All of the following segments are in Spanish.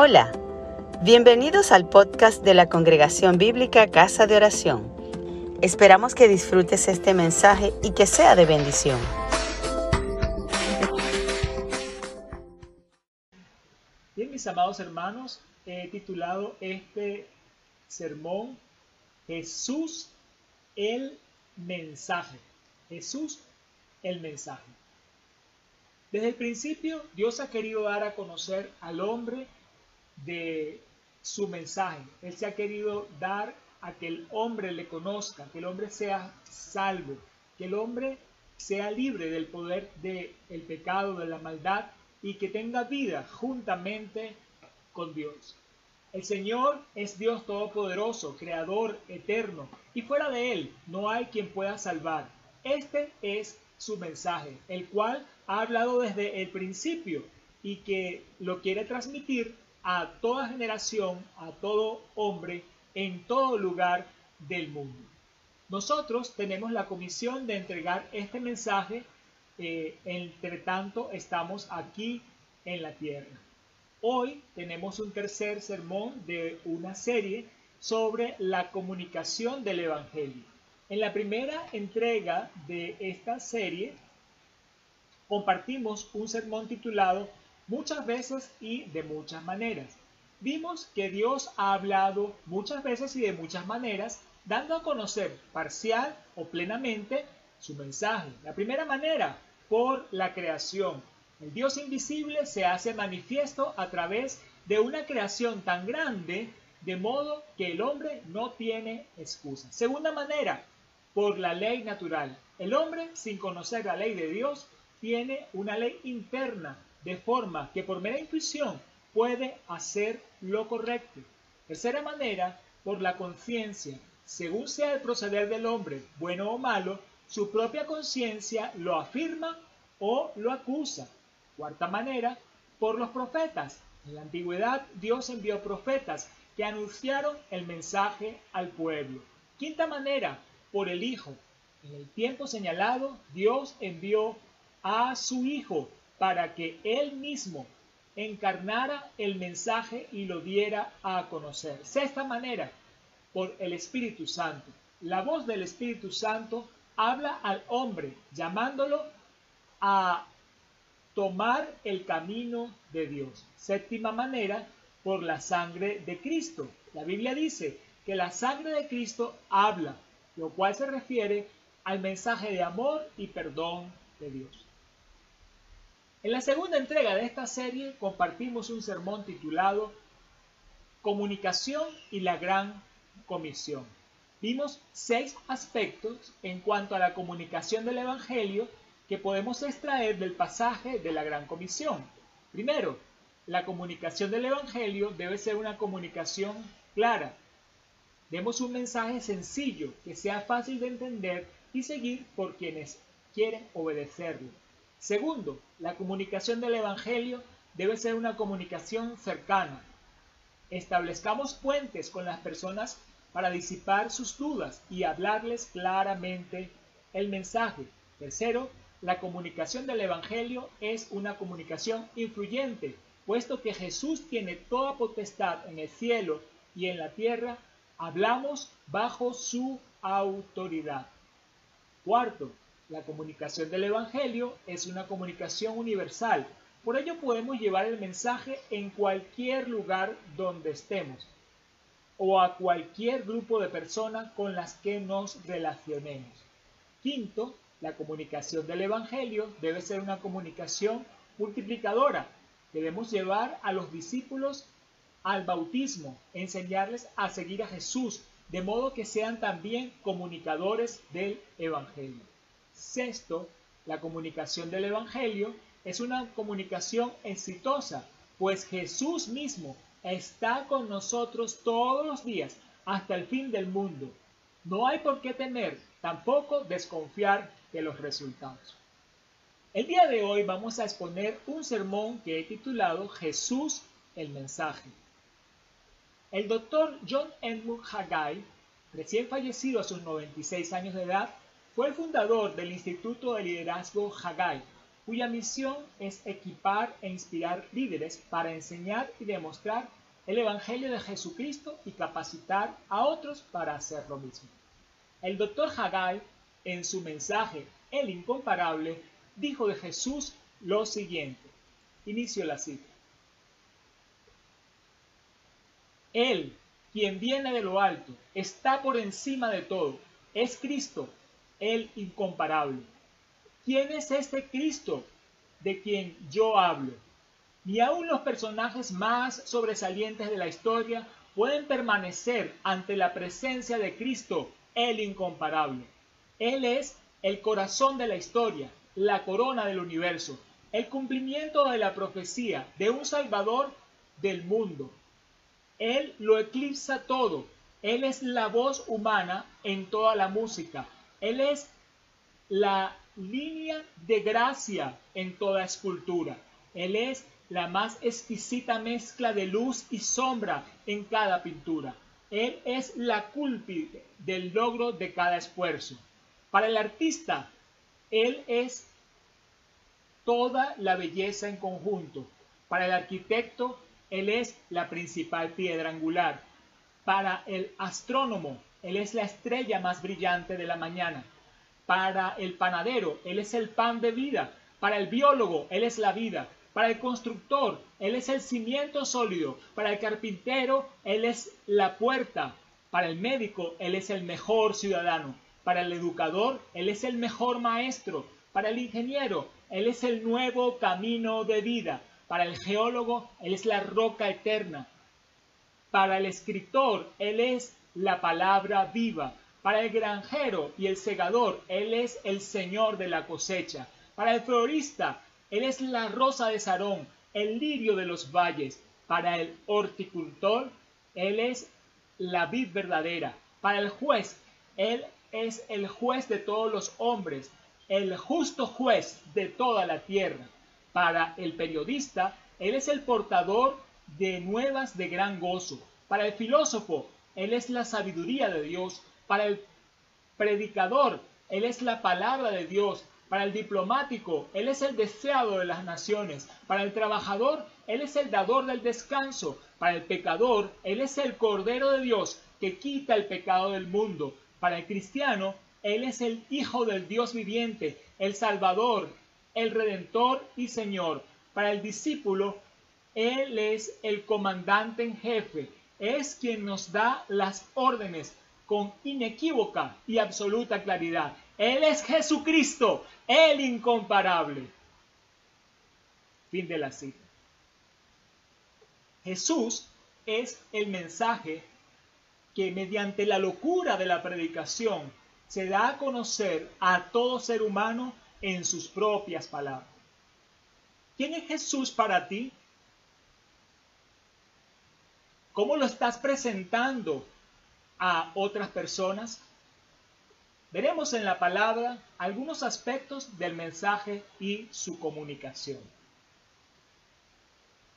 Hola, bienvenidos al podcast de la Congregación Bíblica Casa de Oración. Esperamos que disfrutes este mensaje y que sea de bendición. Bien, mis amados hermanos, he titulado este sermón Jesús el mensaje. Jesús el mensaje. Desde el principio Dios ha querido dar a conocer al hombre de su mensaje. Él se ha querido dar a que el hombre le conozca, que el hombre sea salvo, que el hombre sea libre del poder del el pecado, de la maldad y que tenga vida juntamente con Dios. El Señor es Dios Todopoderoso, Creador, Eterno, y fuera de Él no hay quien pueda salvar. Este es su mensaje, el cual ha hablado desde el principio y que lo quiere transmitir a toda generación, a todo hombre, en todo lugar del mundo. Nosotros tenemos la comisión de entregar este mensaje, eh, entre tanto estamos aquí en la tierra. Hoy tenemos un tercer sermón de una serie sobre la comunicación del Evangelio. En la primera entrega de esta serie compartimos un sermón titulado muchas veces y de muchas maneras. Vimos que Dios ha hablado muchas veces y de muchas maneras, dando a conocer parcial o plenamente su mensaje. La primera manera, por la creación. El Dios invisible se hace manifiesto a través de una creación tan grande, de modo que el hombre no tiene excusa. Segunda manera, por la ley natural. El hombre, sin conocer la ley de Dios, tiene una ley interna de forma que por mera intuición puede hacer lo correcto. Tercera manera, por la conciencia. Según sea el proceder del hombre, bueno o malo, su propia conciencia lo afirma o lo acusa. Cuarta manera, por los profetas. En la antigüedad Dios envió profetas que anunciaron el mensaje al pueblo. Quinta manera, por el Hijo. En el tiempo señalado Dios envió a su Hijo para que él mismo encarnara el mensaje y lo diera a conocer. Sexta manera, por el Espíritu Santo. La voz del Espíritu Santo habla al hombre, llamándolo a tomar el camino de Dios. Séptima manera, por la sangre de Cristo. La Biblia dice que la sangre de Cristo habla, lo cual se refiere al mensaje de amor y perdón de Dios. En la segunda entrega de esta serie compartimos un sermón titulado Comunicación y la Gran Comisión. Vimos seis aspectos en cuanto a la comunicación del Evangelio que podemos extraer del pasaje de la Gran Comisión. Primero, la comunicación del Evangelio debe ser una comunicación clara. Demos un mensaje sencillo que sea fácil de entender y seguir por quienes quieren obedecerlo. Segundo, la comunicación del Evangelio debe ser una comunicación cercana. Establezcamos puentes con las personas para disipar sus dudas y hablarles claramente el mensaje. Tercero, la comunicación del Evangelio es una comunicación influyente, puesto que Jesús tiene toda potestad en el cielo y en la tierra, hablamos bajo su autoridad. Cuarto, la comunicación del Evangelio es una comunicación universal. Por ello podemos llevar el mensaje en cualquier lugar donde estemos o a cualquier grupo de personas con las que nos relacionemos. Quinto, la comunicación del Evangelio debe ser una comunicación multiplicadora. Debemos llevar a los discípulos al bautismo, enseñarles a seguir a Jesús, de modo que sean también comunicadores del Evangelio. Sexto, la comunicación del Evangelio es una comunicación exitosa, pues Jesús mismo está con nosotros todos los días hasta el fin del mundo. No hay por qué temer, tampoco desconfiar de los resultados. El día de hoy vamos a exponer un sermón que he titulado Jesús el mensaje. El doctor John Edmund Haggai, recién fallecido a sus 96 años de edad, fue el fundador del Instituto de Liderazgo Haggai, cuya misión es equipar e inspirar líderes para enseñar y demostrar el Evangelio de Jesucristo y capacitar a otros para hacer lo mismo. El doctor Haggai, en su mensaje El Incomparable, dijo de Jesús lo siguiente. Inicio la cita. Él, quien viene de lo alto, está por encima de todo. Es Cristo, el incomparable. ¿Quién es este Cristo de quien yo hablo? Ni aun los personajes más sobresalientes de la historia pueden permanecer ante la presencia de Cristo, el incomparable. Él es el corazón de la historia, la corona del universo, el cumplimiento de la profecía de un Salvador del mundo. Él lo eclipsa todo. Él es la voz humana en toda la música. Él es la línea de gracia en toda escultura. Él es la más exquisita mezcla de luz y sombra en cada pintura. Él es la cúlpide del logro de cada esfuerzo. Para el artista, Él es toda la belleza en conjunto. Para el arquitecto, Él es la principal piedra angular. Para el astrónomo, Él es la estrella más brillante de la mañana. Para el panadero, Él es el pan de vida. Para el biólogo, Él es la vida. Para el constructor, Él es el cimiento sólido. Para el carpintero, Él es la puerta. Para el médico, Él es el mejor ciudadano. Para el educador, Él es el mejor maestro. Para el ingeniero, Él es el nuevo camino de vida. Para el geólogo, Él es la roca eterna. Para el escritor, Él es la palabra viva. Para el granjero y el segador, Él es el Señor de la cosecha. Para el florista, Él es la rosa de Sarón, el lirio de los valles. Para el horticultor, Él es la vid verdadera. Para el juez, Él es el juez de todos los hombres el justo juez de toda la tierra. Para el periodista, él es el portador de nuevas de gran gozo. Para el filósofo, él es la sabiduría de Dios. Para el predicador, él es la palabra de Dios. Para el diplomático, él es el deseado de las naciones. Para el trabajador, él es el dador del descanso. Para el pecador, él es el cordero de Dios que quita el pecado del mundo. Para el cristiano, él es el Hijo del Dios viviente, el Salvador, el Redentor y Señor. Para el discípulo, Él es el comandante en jefe, es quien nos da las órdenes con inequívoca y absoluta claridad. Él es Jesucristo, el incomparable. Fin de la cita. Jesús es el mensaje que mediante la locura de la predicación se da a conocer a todo ser humano en sus propias palabras. ¿Quién es Jesús para ti? ¿Cómo lo estás presentando a otras personas? Veremos en la palabra algunos aspectos del mensaje y su comunicación.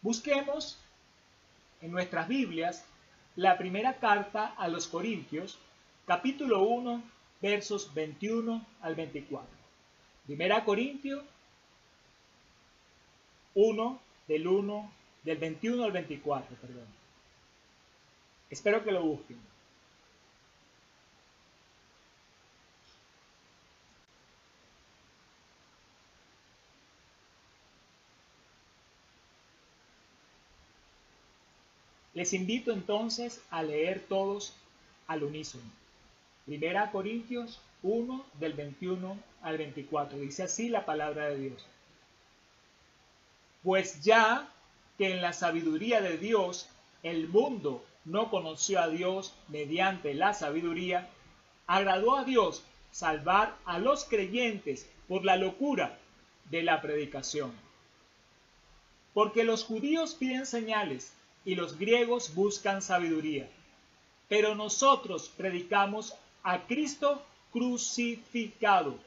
Busquemos en nuestras Biblias la primera carta a los Corintios, capítulo 1, versos 21 al 24. Primera Corintios 1, del 1, del 21 al 24, perdón. Espero que lo busquen. Les invito entonces a leer todos al unísono. Primera Corintios 1 del 21 al 24. Dice así la palabra de Dios. Pues ya que en la sabiduría de Dios el mundo no conoció a Dios mediante la sabiduría, agradó a Dios salvar a los creyentes por la locura de la predicación. Porque los judíos piden señales y los griegos buscan sabiduría, pero nosotros predicamos a Cristo crucificado.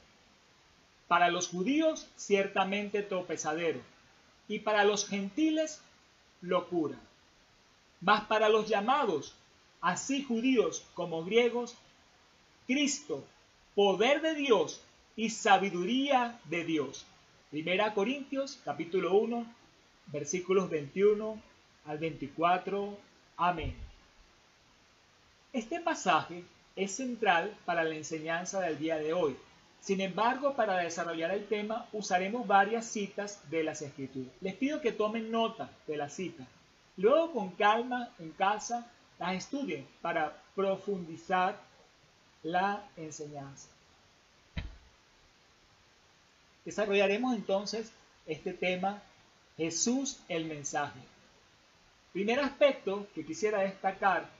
Para los judíos ciertamente tropezadero, y para los gentiles locura. Mas para los llamados, así judíos como griegos, Cristo, poder de Dios y sabiduría de Dios. Primera Corintios capítulo 1 versículos 21 al 24. Amén. Este pasaje es central para la enseñanza del día de hoy. Sin embargo, para desarrollar el tema usaremos varias citas de las escrituras. Les pido que tomen nota de las citas. Luego con calma en casa las estudien para profundizar la enseñanza. Desarrollaremos entonces este tema, Jesús el mensaje. Primer aspecto que quisiera destacar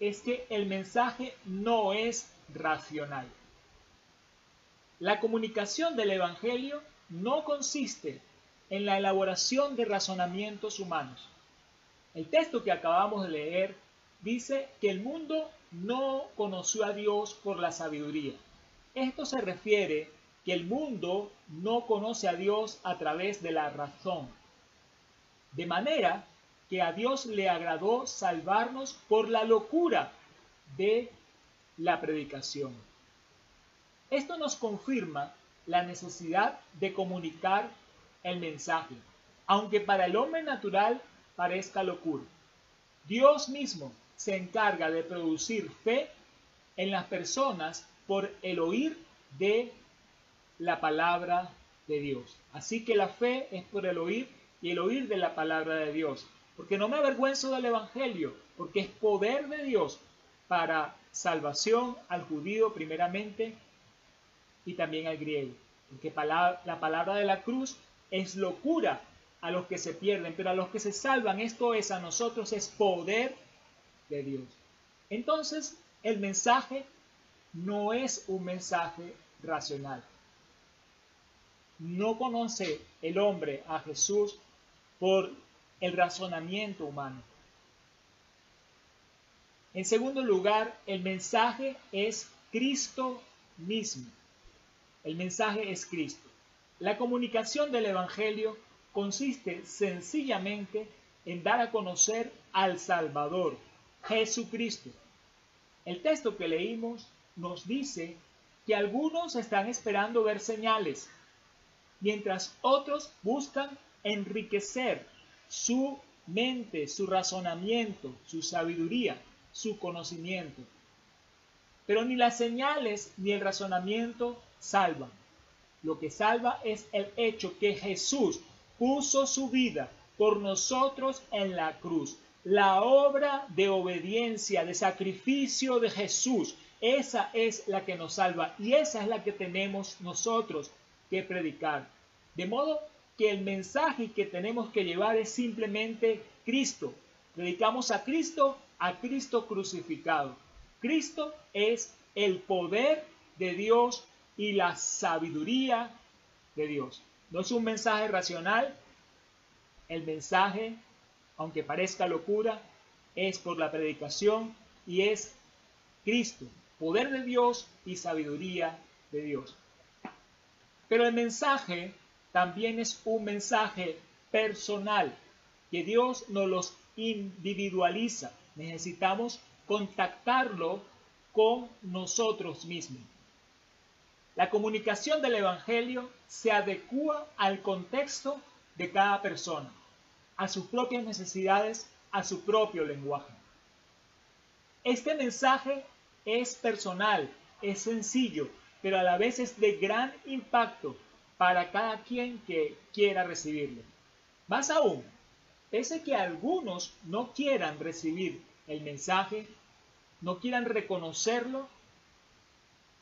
es que el mensaje no es racional. La comunicación del Evangelio no consiste en la elaboración de razonamientos humanos. El texto que acabamos de leer dice que el mundo no conoció a Dios por la sabiduría. Esto se refiere que el mundo no conoce a Dios a través de la razón. De manera que a Dios le agradó salvarnos por la locura de la predicación. Esto nos confirma la necesidad de comunicar el mensaje, aunque para el hombre natural parezca locura. Dios mismo se encarga de producir fe en las personas por el oír de la palabra de Dios. Así que la fe es por el oír y el oír de la palabra de Dios. Porque no me avergüenzo del Evangelio, porque es poder de Dios para salvación al judío primeramente y también al griego. Porque la palabra de la cruz es locura a los que se pierden, pero a los que se salvan, esto es a nosotros, es poder de Dios. Entonces, el mensaje no es un mensaje racional no conoce el hombre a Jesús por el razonamiento humano. En segundo lugar, el mensaje es Cristo mismo. El mensaje es Cristo. La comunicación del Evangelio consiste sencillamente en dar a conocer al Salvador, Jesucristo. El texto que leímos nos dice que algunos están esperando ver señales, mientras otros buscan enriquecer su mente, su razonamiento, su sabiduría, su conocimiento. Pero ni las señales ni el razonamiento salvan. Lo que salva es el hecho que Jesús puso su vida por nosotros en la cruz. La obra de obediencia, de sacrificio de Jesús, esa es la que nos salva y esa es la que tenemos nosotros que predicar. De modo que el mensaje que tenemos que llevar es simplemente Cristo. Predicamos a Cristo, a Cristo crucificado. Cristo es el poder de Dios y la sabiduría de Dios. No es un mensaje racional. El mensaje, aunque parezca locura, es por la predicación y es Cristo, poder de Dios y sabiduría de Dios. Pero el mensaje también es un mensaje personal, que Dios nos los individualiza. Necesitamos contactarlo con nosotros mismos. La comunicación del Evangelio se adecua al contexto de cada persona, a sus propias necesidades, a su propio lenguaje. Este mensaje es personal, es sencillo, pero a la vez es de gran impacto para cada quien que quiera recibirlo. Más aún, pese que algunos no quieran recibir el mensaje, no quieran reconocerlo,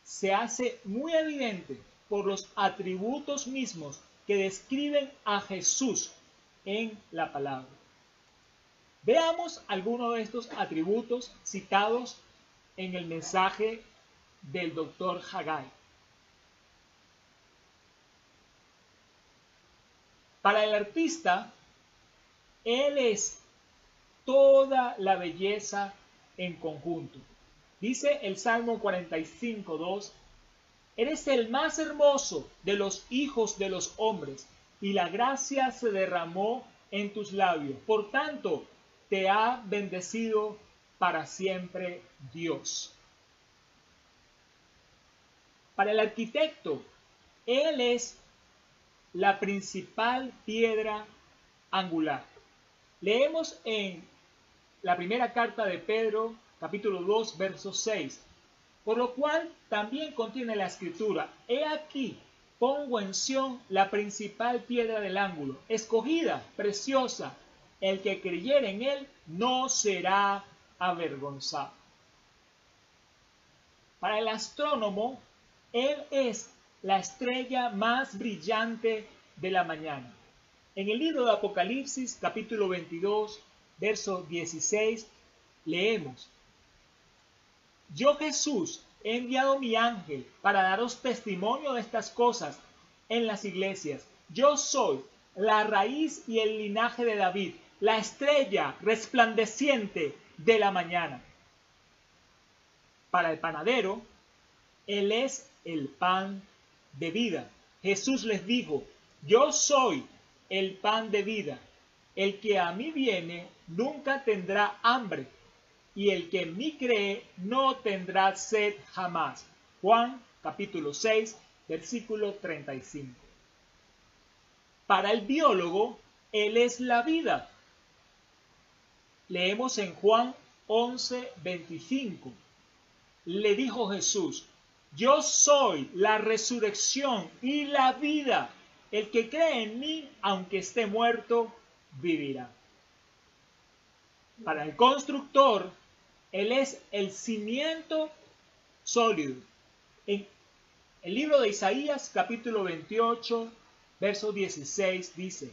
se hace muy evidente por los atributos mismos que describen a Jesús en la palabra. Veamos algunos de estos atributos citados en el mensaje del doctor Haggai. Para el artista, él es toda la belleza en conjunto. Dice el Salmo 45.2, Eres el más hermoso de los hijos de los hombres, y la gracia se derramó en tus labios. Por tanto, te ha bendecido para siempre Dios. Para el arquitecto, Él es la principal piedra angular. Leemos en la primera carta de Pedro, capítulo 2, verso 6. Por lo cual también contiene la escritura, he aquí, pongo en Sión la principal piedra del ángulo, escogida, preciosa, el que creyere en él no será avergonzado. Para el astrónomo, él es la estrella más brillante de la mañana. En el libro de Apocalipsis, capítulo 22, verso 16, leemos, Yo Jesús he enviado mi ángel para daros testimonio de estas cosas en las iglesias. Yo soy la raíz y el linaje de David, la estrella resplandeciente de la mañana. Para el panadero, Él es el pan de vida. Jesús les dijo, yo soy el pan de vida. El que a mí viene nunca tendrá hambre, y el que en mí cree no tendrá sed jamás. Juan capítulo 6, versículo 35. Para el biólogo, Él es la vida. Leemos en Juan 11, 25. Le dijo Jesús, yo soy la resurrección y la vida. El que cree en mí, aunque esté muerto, vivirá. Para el constructor, Él es el cimiento sólido. En el libro de Isaías, capítulo 28, verso 16, dice,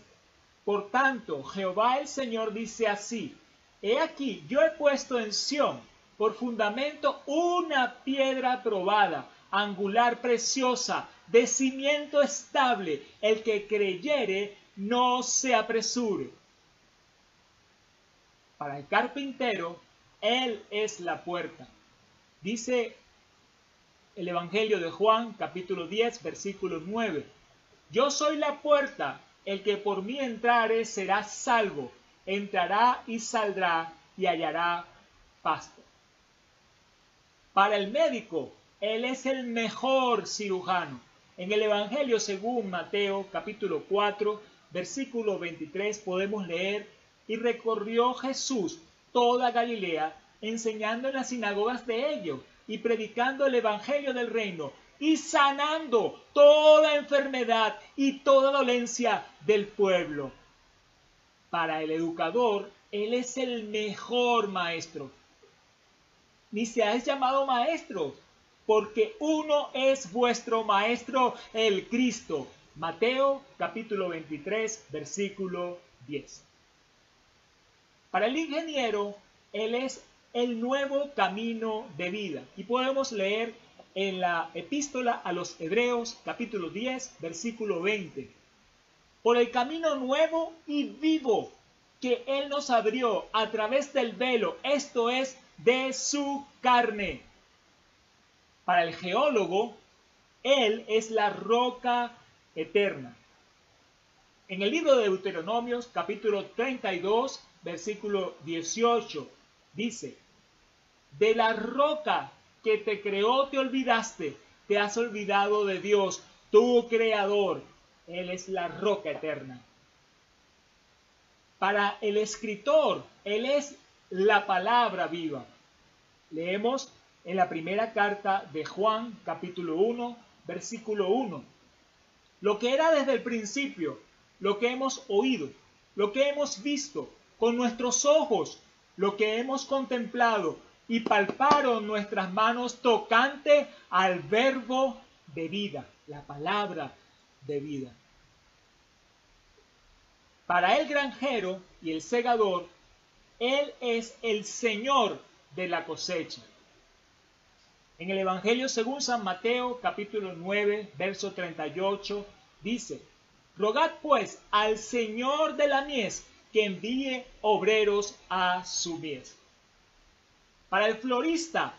Por tanto, Jehová el Señor dice así, He aquí, yo he puesto en Sión por fundamento una piedra probada, angular preciosa, de cimiento estable. El que creyere no se apresure. Para el carpintero, Él es la puerta. Dice el Evangelio de Juan, capítulo 10, versículo 9. Yo soy la puerta, el que por mí entrare será salvo entrará y saldrá y hallará pasto. Para el médico, él es el mejor cirujano. En el Evangelio según Mateo capítulo 4, versículo 23 podemos leer, y recorrió Jesús toda Galilea, enseñando en las sinagogas de ellos y predicando el Evangelio del reino y sanando toda enfermedad y toda dolencia del pueblo para el educador, Él es el mejor maestro. Ni se ha llamado maestro, porque uno es vuestro maestro, el Cristo. Mateo capítulo 23, versículo 10. Para el ingeniero, Él es el nuevo camino de vida. Y podemos leer en la epístola a los Hebreos capítulo 10, versículo 20 por el camino nuevo y vivo que Él nos abrió a través del velo, esto es, de su carne. Para el geólogo, Él es la roca eterna. En el libro de Deuteronomios, capítulo 32, versículo 18, dice, de la roca que te creó te olvidaste, te has olvidado de Dios, tu creador, él es la roca eterna. Para el escritor, Él es la palabra viva. Leemos en la primera carta de Juan, capítulo 1, versículo 1. Lo que era desde el principio, lo que hemos oído, lo que hemos visto con nuestros ojos, lo que hemos contemplado y palparon nuestras manos tocante al verbo de vida, la palabra de vida. Para el granjero y el segador, Él es el Señor de la cosecha. En el Evangelio según San Mateo capítulo 9, verso 38, dice, Rogad pues al Señor de la mies que envíe obreros a su mies. Para el florista,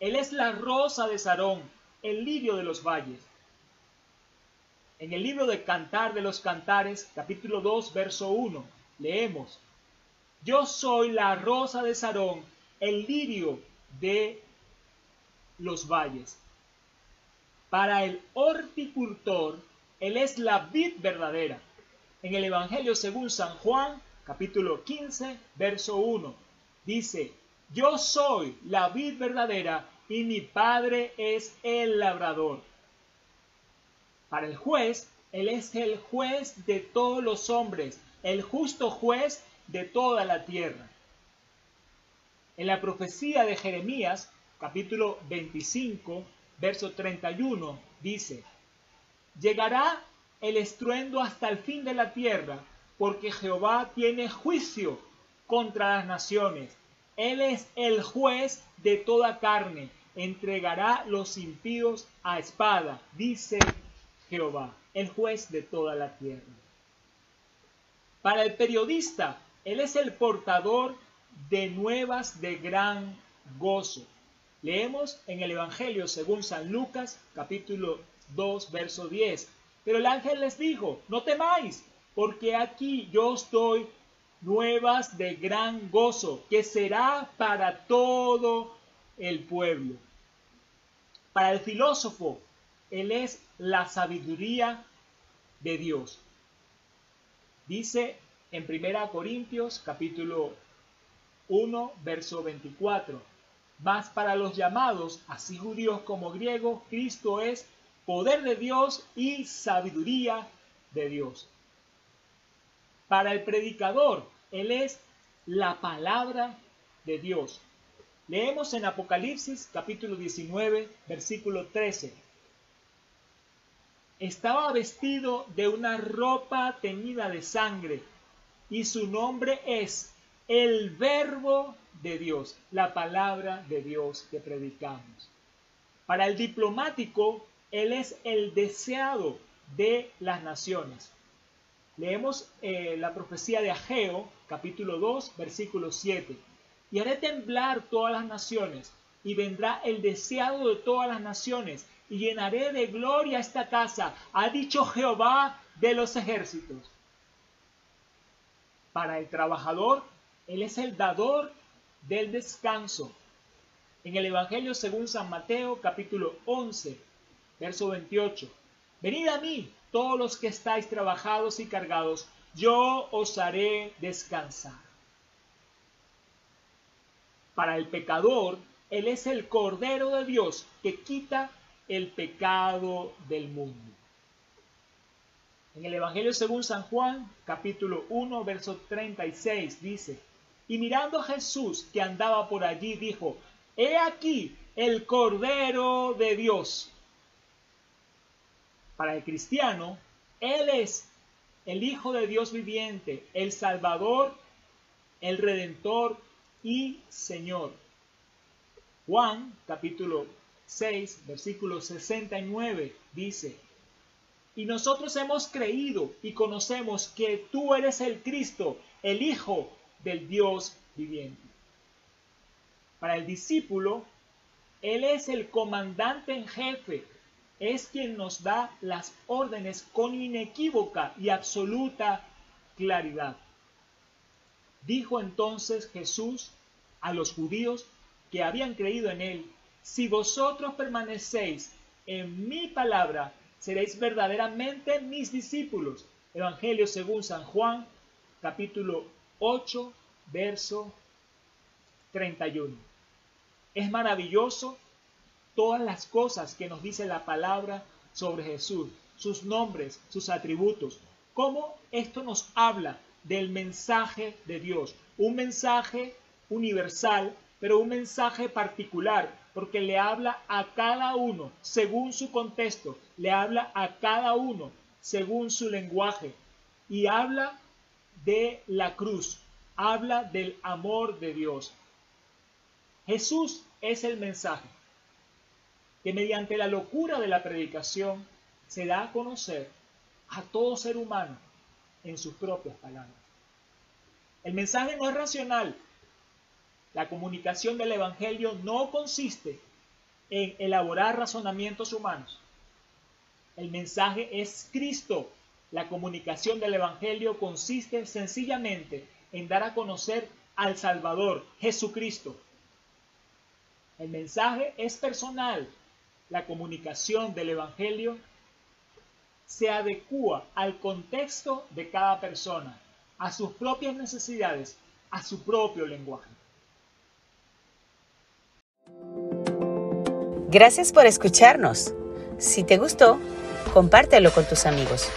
Él es la rosa de Sarón, el lirio de los valles. En el libro de Cantar de los Cantares, capítulo 2, verso 1, leemos, Yo soy la rosa de Sarón, el lirio de los valles. Para el horticultor, Él es la vid verdadera. En el Evangelio según San Juan, capítulo 15, verso 1, dice, yo soy la vid verdadera y mi Padre es el labrador. Para el juez, Él es el juez de todos los hombres, el justo juez de toda la tierra. En la profecía de Jeremías, capítulo 25, verso 31, dice, Llegará el estruendo hasta el fin de la tierra, porque Jehová tiene juicio contra las naciones. Él es el juez de toda carne, entregará los impíos a espada, dice Jehová, el juez de toda la tierra. Para el periodista, él es el portador de nuevas de gran gozo. Leemos en el Evangelio según San Lucas capítulo 2 verso 10. Pero el ángel les dijo, no temáis, porque aquí yo os doy nuevas de gran gozo, que será para todo el pueblo. Para el filósofo, él es la sabiduría de Dios. Dice en 1 Corintios capítulo 1, verso 24. Mas para los llamados, así judíos como griegos, Cristo es poder de Dios y sabiduría de Dios. Para el predicador, Él es la palabra de Dios. Leemos en Apocalipsis capítulo 19, versículo 13. Estaba vestido de una ropa teñida de sangre y su nombre es el verbo de Dios, la palabra de Dios que predicamos. Para el diplomático, Él es el deseado de las naciones. Leemos eh, la profecía de Ageo, capítulo 2, versículo 7. Y haré temblar todas las naciones, y vendrá el deseado de todas las naciones, y llenaré de gloria esta casa, ha dicho Jehová de los ejércitos. Para el trabajador, él es el dador del descanso. En el Evangelio según San Mateo capítulo 11, verso 28. Venid a mí, todos los que estáis trabajados y cargados, yo os haré descansar. Para el pecador, Él es el Cordero de Dios que quita el pecado del mundo. En el Evangelio según San Juan, capítulo 1, verso 36, dice, y mirando a Jesús que andaba por allí, dijo, He aquí el Cordero de Dios. Para el cristiano, Él es el Hijo de Dios viviente, el Salvador, el Redentor y Señor. Juan capítulo 6, versículo 69 dice, y nosotros hemos creído y conocemos que tú eres el Cristo, el Hijo del Dios viviente. Para el discípulo, Él es el comandante en jefe, es quien nos da las órdenes con inequívoca y absoluta claridad. Dijo entonces Jesús a los judíos que habían creído en Él, si vosotros permanecéis en mi palabra, seréis verdaderamente mis discípulos. Evangelio según San Juan, capítulo 8, verso 31. Es maravilloso todas las cosas que nos dice la palabra sobre Jesús, sus nombres, sus atributos, cómo esto nos habla del mensaje de Dios, un mensaje universal, pero un mensaje particular, porque le habla a cada uno según su contexto, le habla a cada uno según su lenguaje y habla de la cruz, habla del amor de Dios. Jesús es el mensaje que mediante la locura de la predicación se da a conocer a todo ser humano en sus propias palabras. El mensaje no es racional, la comunicación del Evangelio no consiste en elaborar razonamientos humanos. El mensaje es Cristo. La comunicación del Evangelio consiste sencillamente en dar a conocer al Salvador, Jesucristo. El mensaje es personal. La comunicación del Evangelio se adecúa al contexto de cada persona, a sus propias necesidades, a su propio lenguaje. Gracias por escucharnos. Si te gustó, compártelo con tus amigos.